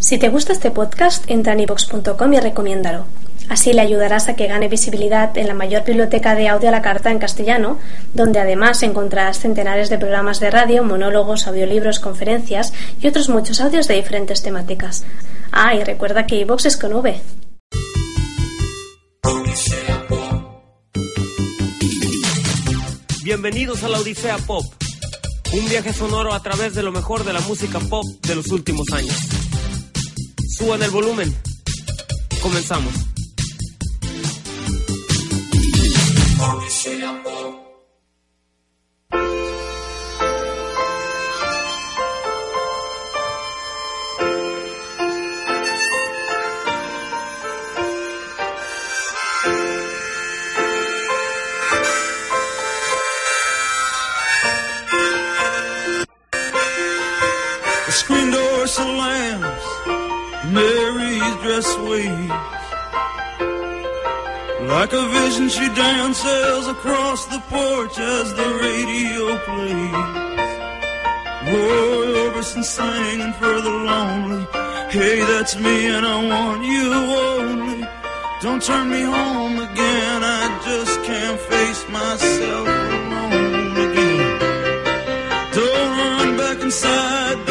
Si te gusta este podcast, entra en ivox.com y recomiéndalo. Así le ayudarás a que gane visibilidad en la mayor biblioteca de audio a la carta en castellano, donde además encontrarás centenares de programas de radio, monólogos, audiolibros, conferencias y otros muchos audios de diferentes temáticas. Ah, y recuerda que iVox es con V. Bienvenidos a la Odisea Pop, un viaje sonoro a través de lo mejor de la música pop de los últimos años. Suban el volumen. Comenzamos. Porch as the radio plays. Roy Orbison singing for the lonely. Hey, that's me, and I want you only. Don't turn me home again, I just can't face myself alone again. Don't run back inside,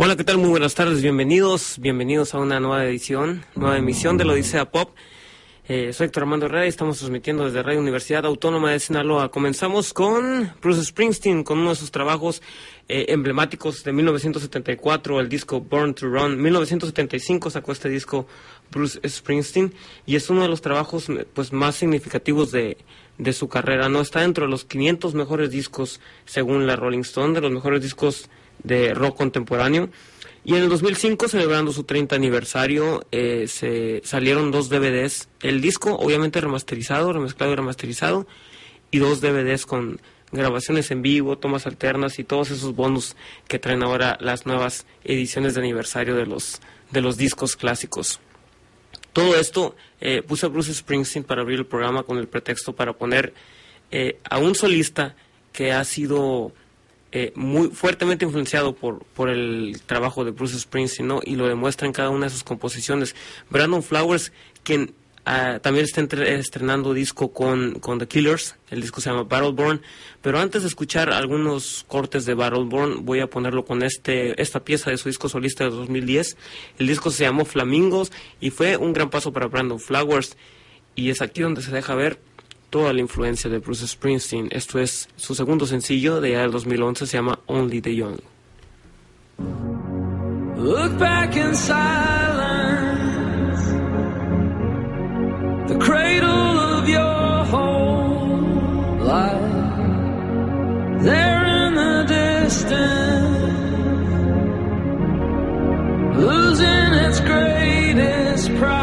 Hola, ¿qué tal? Muy buenas tardes, bienvenidos, bienvenidos a una nueva edición, nueva emisión de la Odisea Pop. Eh, soy Héctor Armando Herrera y estamos transmitiendo desde Radio Universidad Autónoma de Sinaloa. Comenzamos con Bruce Springsteen, con uno de sus trabajos eh, emblemáticos de 1974, el disco Born to Run. 1975 sacó este disco Bruce Springsteen y es uno de los trabajos pues más significativos de, de su carrera. No está dentro de los 500 mejores discos según la Rolling Stone, de los mejores discos de rock contemporáneo. Y en el 2005, celebrando su 30 aniversario, eh, se salieron dos DVDs. El disco, obviamente remasterizado, remezclado y remasterizado, y dos DVDs con grabaciones en vivo, tomas alternas y todos esos bonus que traen ahora las nuevas ediciones de aniversario de los, de los discos clásicos. Todo esto eh, puse a Bruce Springsteen para abrir el programa con el pretexto para poner eh, a un solista que ha sido eh, muy fuertemente influenciado por, por el trabajo de Bruce Springsteen. Y lo demuestra en cada una de sus composiciones. Brandon Flowers, quien ah, también está estrenando disco con, con The Killers, el disco se llama Battleborn, pero antes de escuchar algunos cortes de Battleborn, voy a ponerlo con este, esta pieza de su disco solista de 2010. El disco se llamó Flamingos y fue un gran paso para Brandon Flowers y es aquí donde se deja ver toda la influencia de Bruce Springsteen. Esto es su segundo sencillo de ya del 2011, se llama Only the Young. Look back in silence. The cradle of your whole life. There in the distance. Losing its greatest prize.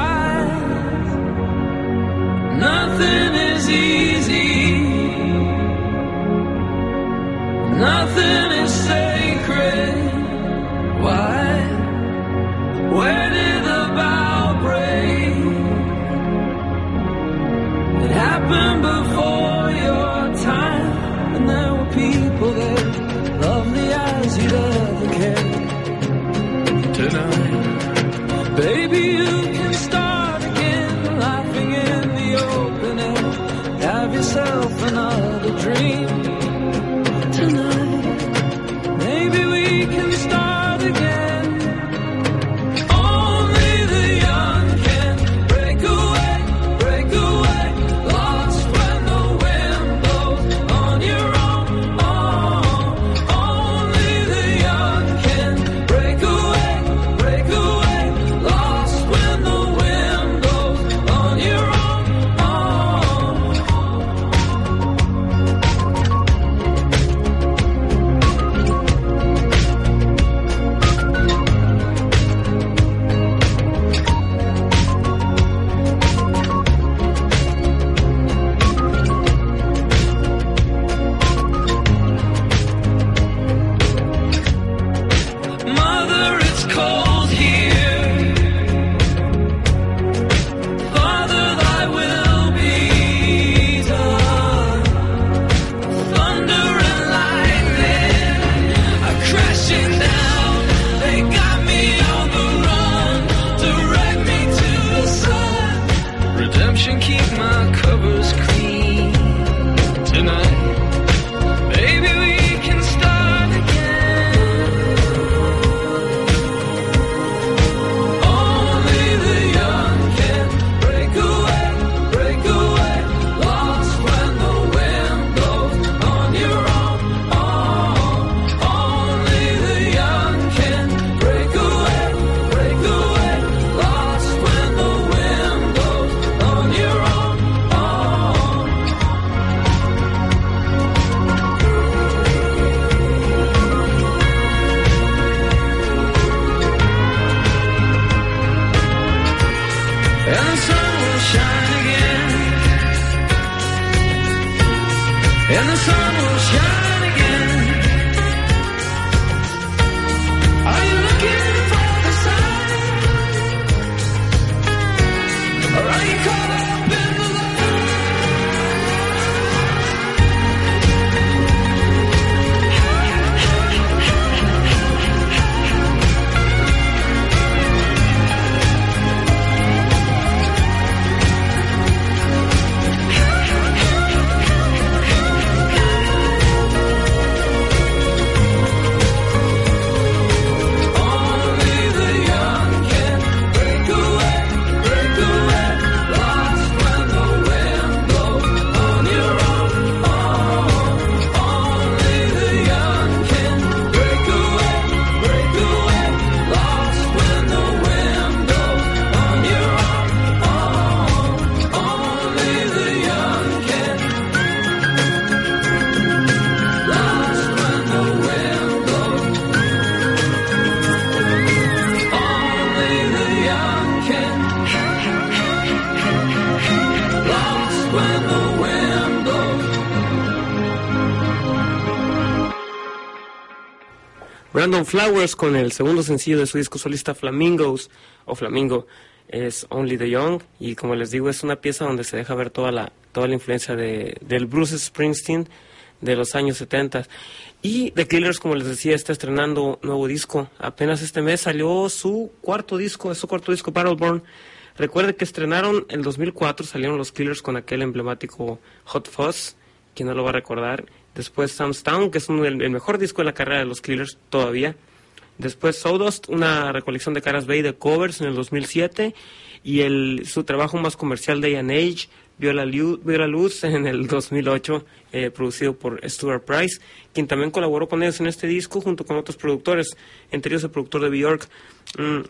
Random Flowers con el segundo sencillo de su disco solista Flamingos o Flamingo es Only the Young. Y como les digo es una pieza donde se deja ver toda la toda la influencia de, del Bruce Springsteen de los años 70 y The Killers como les decía está estrenando nuevo disco. Apenas este mes salió su cuarto disco su cuarto disco Battleborn. Recuerde que estrenaron en 2004 salieron los Killers con aquel emblemático Hot Fuzz. Quien no lo va a recordar Después Sam's Town, que es el, mejor disco de la carrera de los Killers todavía. Después Sawdust, una recolección de caras B de covers en el 2007. Y el, su trabajo más comercial, Day and Age, vio la, vio la luz en el 2008, eh, producido por Stuart Price, quien también colaboró con ellos en este disco junto con otros productores, entre ellos el productor de Bjork. Mm.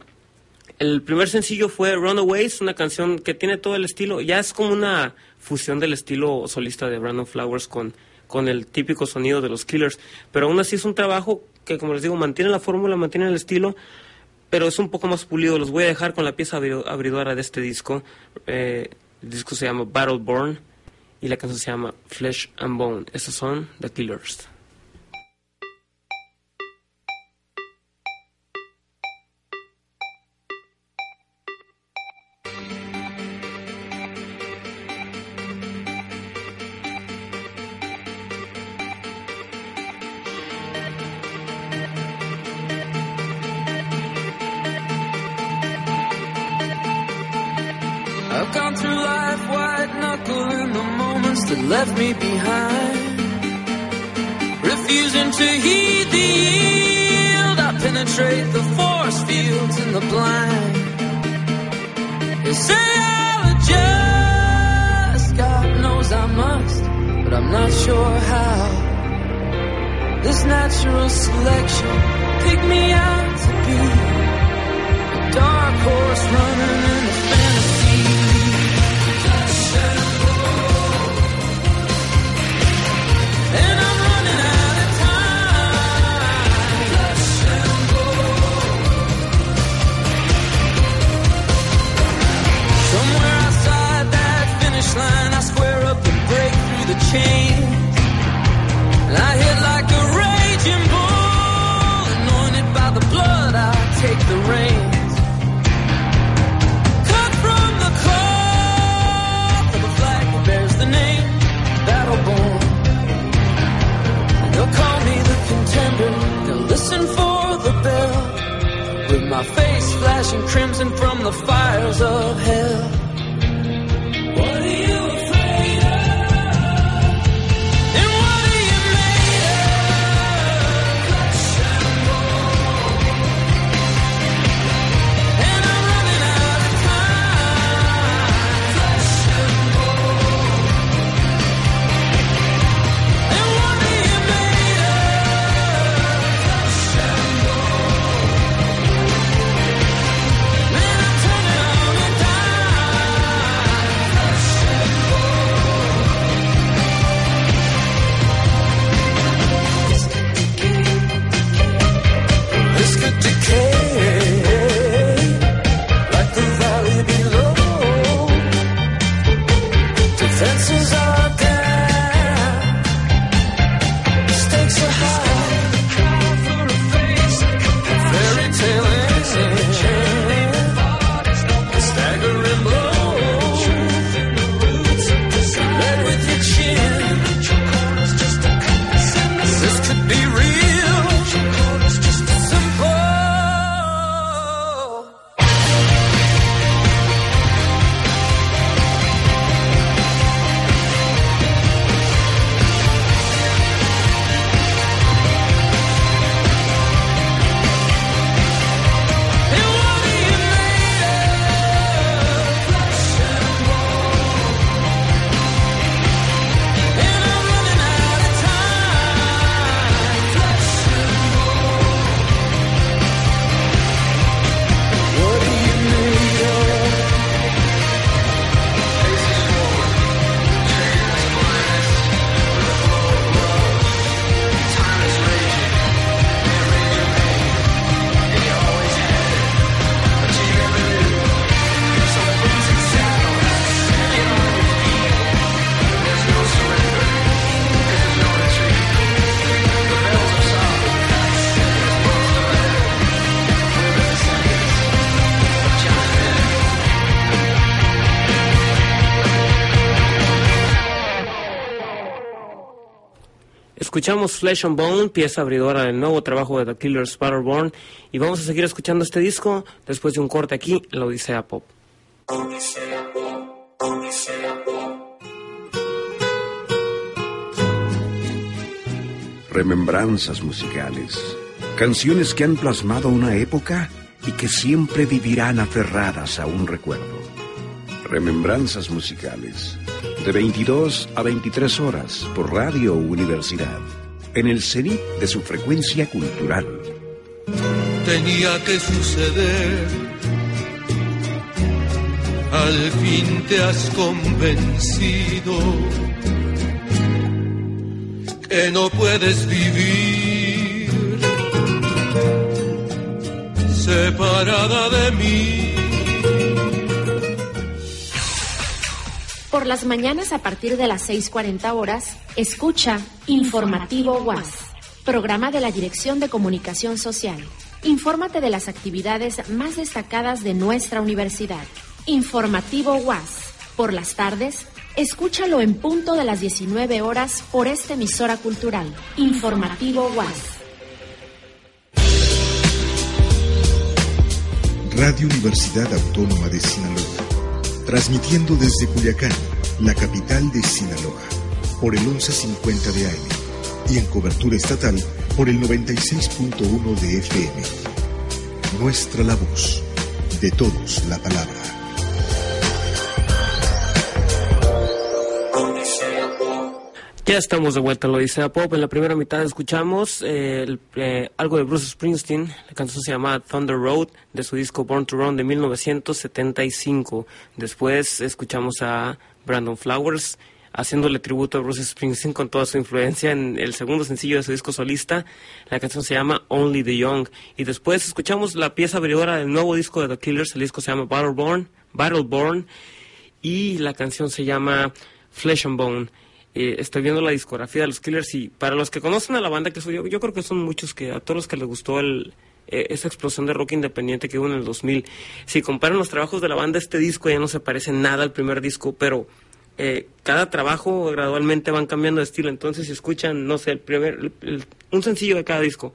El primer sencillo fue Runaways, una canción que tiene todo el estilo, ya es como una fusión del estilo solista de Brandon Flowers con con el típico sonido de los Killers. Pero aún así es un trabajo que, como les digo, mantiene la fórmula, mantiene el estilo, pero es un poco más pulido. Los voy a dejar con la pieza abridora de este disco. Eh, el disco se llama Battleborn y la canción se llama Flesh and Bone. Estos son The Killers. Natural selection. Picked me out to be a dark horse running my face flashing crimson from the fires of hell. Escuchamos Flesh and Bone, pieza abridora del nuevo trabajo de The Killers Battleborn, y vamos a seguir escuchando este disco después de un corte aquí en la Odisea Pop. Remembranzas musicales. Canciones que han plasmado una época y que siempre vivirán aferradas a un recuerdo. Remembranzas musicales. De 22 a 23 horas por Radio Universidad. En el cenit de su frecuencia cultural. tenía que suceder. Al fin te has convencido que no puedes vivir separada de mí. Por las mañanas a partir de las 6.40 horas, escucha Informativo UAS, programa de la Dirección de Comunicación Social. Infórmate de las actividades más destacadas de nuestra universidad. Informativo UAS. Por las tardes, escúchalo en punto de las 19 horas por esta emisora cultural. Informativo UAS. Radio Universidad Autónoma de Sinaloa. Transmitiendo desde Culiacán, la capital de Sinaloa, por el 1150 de AM y en cobertura estatal por el 96.1 de FM. Nuestra la voz, de todos la palabra. Ya estamos de vuelta en la Odisea Pop. En la primera mitad escuchamos eh, eh, algo de Bruce Springsteen. La canción se llama Thunder Road de su disco Born to Run de 1975. Después escuchamos a Brandon Flowers haciéndole tributo a Bruce Springsteen con toda su influencia en el segundo sencillo de su disco solista. La canción se llama Only the Young. Y después escuchamos la pieza abridora del nuevo disco de The Killers. El disco se llama Battleborn. Battleborn y la canción se llama Flesh and Bone. Eh, estoy viendo la discografía de los Killers y para los que conocen a la banda que soy yo, yo creo que son muchos que a todos los que les gustó el, eh, esa explosión de rock independiente que hubo en el 2000. Si comparan los trabajos de la banda, este disco ya no se parece nada al primer disco, pero eh, cada trabajo gradualmente van cambiando de estilo. Entonces, si escuchan, no sé, el primer, un sencillo de cada disco.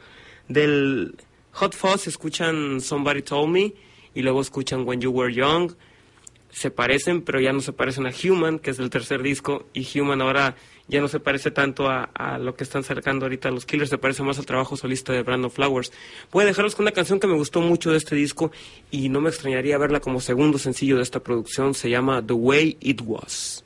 Del Hot Fuzz escuchan Somebody Told Me y luego escuchan When You Were Young se parecen, pero ya no se parecen a Human, que es el tercer disco, y Human ahora ya no se parece tanto a, lo que están sacando ahorita los Killers, se parece más al trabajo solista de Brandon Flowers. Voy a dejarlos con una canción que me gustó mucho de este disco y no me extrañaría verla como segundo sencillo de esta producción, se llama The Way It Was.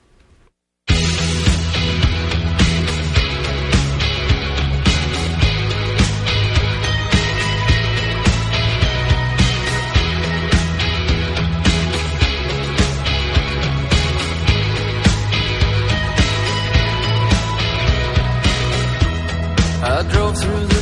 Through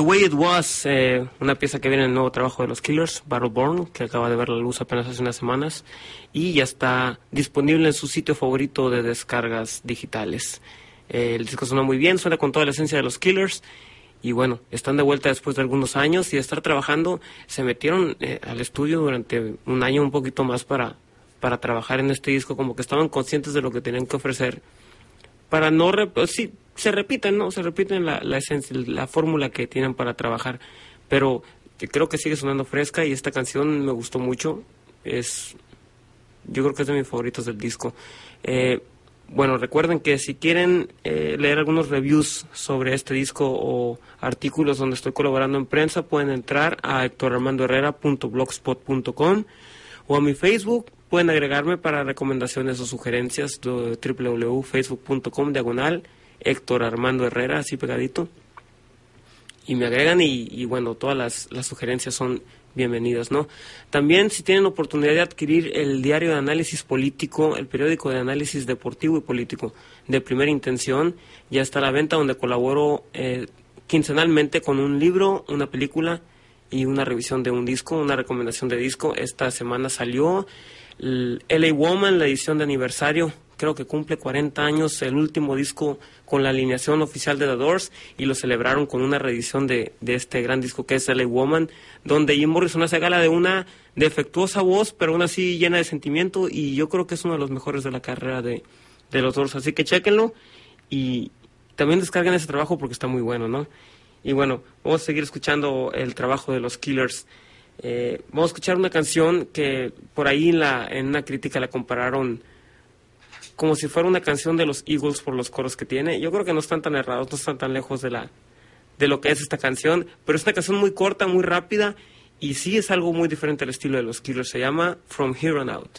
The Way It Was, eh, una pieza que viene en el nuevo trabajo de los Killers, Battleborn, que acaba de ver la luz apenas hace unas semanas y ya está disponible en su sitio favorito de descargas digitales. Eh, el disco suena muy bien, suena con toda la esencia de los Killers y bueno, están de vuelta después de algunos años y de estar trabajando, se metieron eh, al estudio durante un año un poquito más para, para trabajar en este disco, como que estaban conscientes de lo que tenían que ofrecer para no pues sí se repiten no se repiten la, la esencia la fórmula que tienen para trabajar. Pero creo que sigue sonando fresca y esta canción me gustó mucho. Es yo creo que es de mis favoritos del disco. Eh, bueno recuerden que si quieren eh, leer algunos reviews sobre este disco o artículos donde estoy colaborando en prensa pueden entrar a hectorarmandoherrera.blogspot.com o a mi Facebook. Pueden agregarme para recomendaciones o sugerencias www.facebook.com diagonal Héctor Armando Herrera, así pegadito. Y me agregan y, bueno, todas las, sugerencias son bienvenidas, ¿no? También si tienen oportunidad de adquirir el diario de análisis político, el periódico de análisis deportivo y político de primera intención, ya está a la venta donde colaboro eh, quincenalmente con un libro, una película y una revisión de un disco, una recomendación de disco. Esta semana salió LA Woman, la edición de aniversario, creo que cumple 40 años, el último disco con la alineación oficial de The Doors y lo celebraron con una reedición de, de este gran disco que es LA Woman, donde Jim Morrison hace gala de una defectuosa voz, pero aún así llena de sentimiento y yo creo que es uno de los mejores de la carrera de, de los Doors, así que chéquenlo y también descarguen ese trabajo porque está muy bueno, ¿no? Y bueno, vamos a seguir escuchando el trabajo de los Killers. Eh, vamos a escuchar una canción que por ahí en, la, en una crítica la compararon como si fuera una canción de los Eagles por los coros que tiene. Yo creo que no están tan errados, no están tan lejos de la de lo que es esta canción, pero es una canción muy corta, muy rápida y sí es algo muy diferente al estilo de los Killers. Se llama From Here on Out.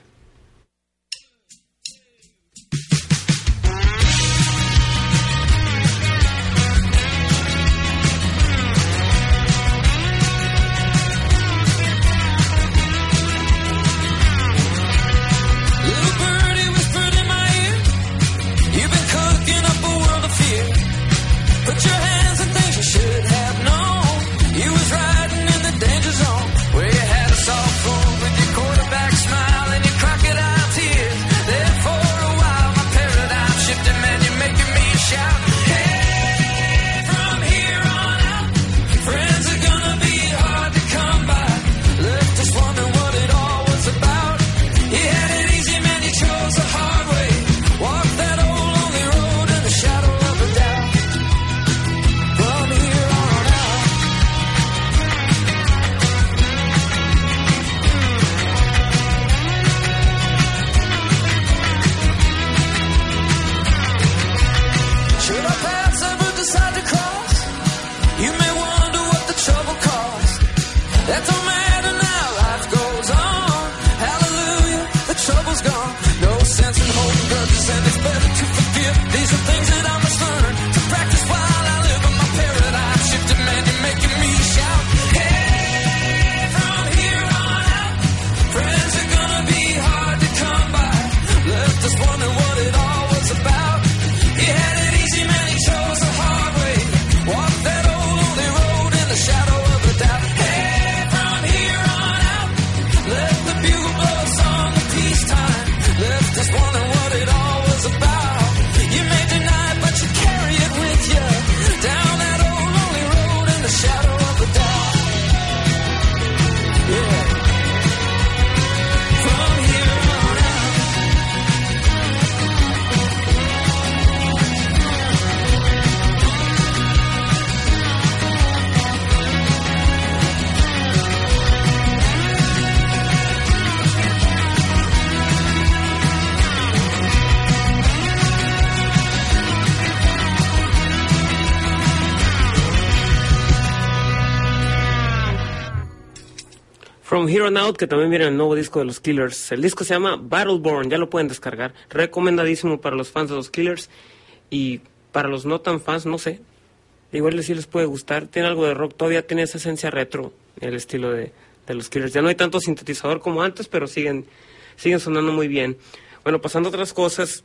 From Here on Out, que también viene el nuevo disco de los Killers. El disco se llama Battleborn, ya lo pueden descargar. Recomendadísimo para los fans de los Killers y para los no tan fans, no sé. Igual sí les puede gustar. Tiene algo de rock, todavía tiene esa esencia retro, el estilo de, de los Killers. Ya no hay tanto sintetizador como antes, pero siguen, siguen sonando muy bien. Bueno, pasando a otras cosas,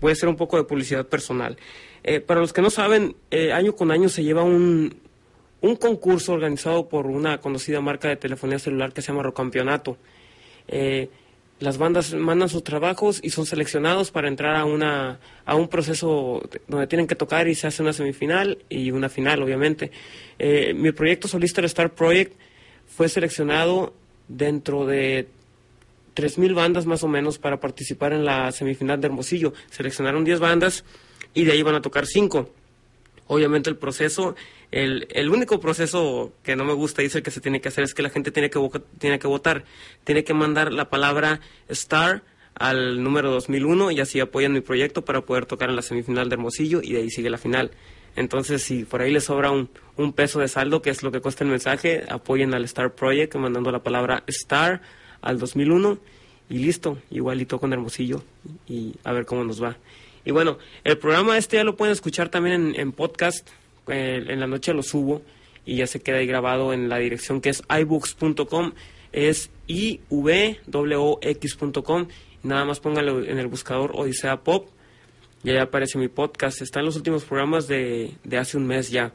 voy a hacer un poco de publicidad personal. Eh, para los que no saben, eh, año con año se lleva un, un concurso organizado por una conocida marca de telefonía celular que se llama Rocampeonato. Eh, las bandas mandan sus trabajos y son seleccionados para entrar a una a un proceso donde tienen que tocar y se hace una semifinal y una final obviamente. Eh, mi proyecto solista el Star Project fue seleccionado dentro de 3.000 bandas más o menos para participar en la semifinal de Hermosillo. Seleccionaron 10 bandas y de ahí van a tocar 5 obviamente el proceso, el, el único proceso que no me gusta el que se tiene que hacer es que la gente tiene que, tiene que votar, tiene que mandar la palabra STAR al número 2001 y así apoyan mi proyecto para poder tocar en la semifinal de Hermosillo y de ahí sigue la final. Entonces, si por ahí les sobra un, un peso de saldo, que es lo que cuesta el mensaje, apoyen al Star Project mandando la palabra STAR al 2001 y listo, igualito con Hermosillo y a ver cómo nos va. Y bueno, el programa este ya lo pueden escuchar también en, podcast, eh, en la noche lo subo y ya se queda ahí grabado en la dirección que es ibooks.com, es ivwox.com, y nada más pónganlo en el buscador Odisea Pop y ahí aparece mi podcast. Está en los últimos programas de, de hace un mes ya.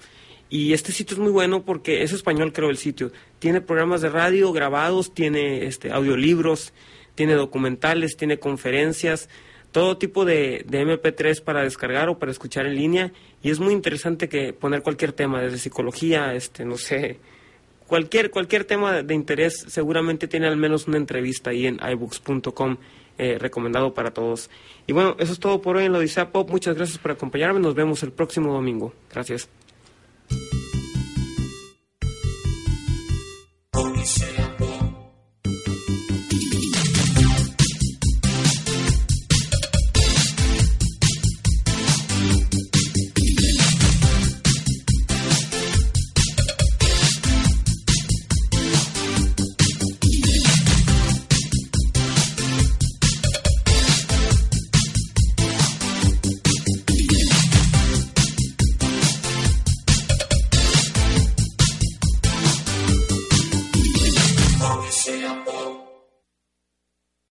Y este sitio es muy bueno porque es español, creo, el sitio. Tiene programas de radio grabados, tiene este, audiolibros, tiene documentales, tiene conferencias, todo tipo de, de MP3 para descargar o para escuchar en línea. Y es muy interesante que poner cualquier tema, desde psicología, este, no sé, cualquier, cualquier tema de, interés seguramente tiene al menos una entrevista ahí en iBooks.com. eh, recomendado para todos. Y bueno, eso es todo por hoy en la Odisea Pop. Muchas gracias por acompañarme. Nos vemos el próximo domingo. Gracias.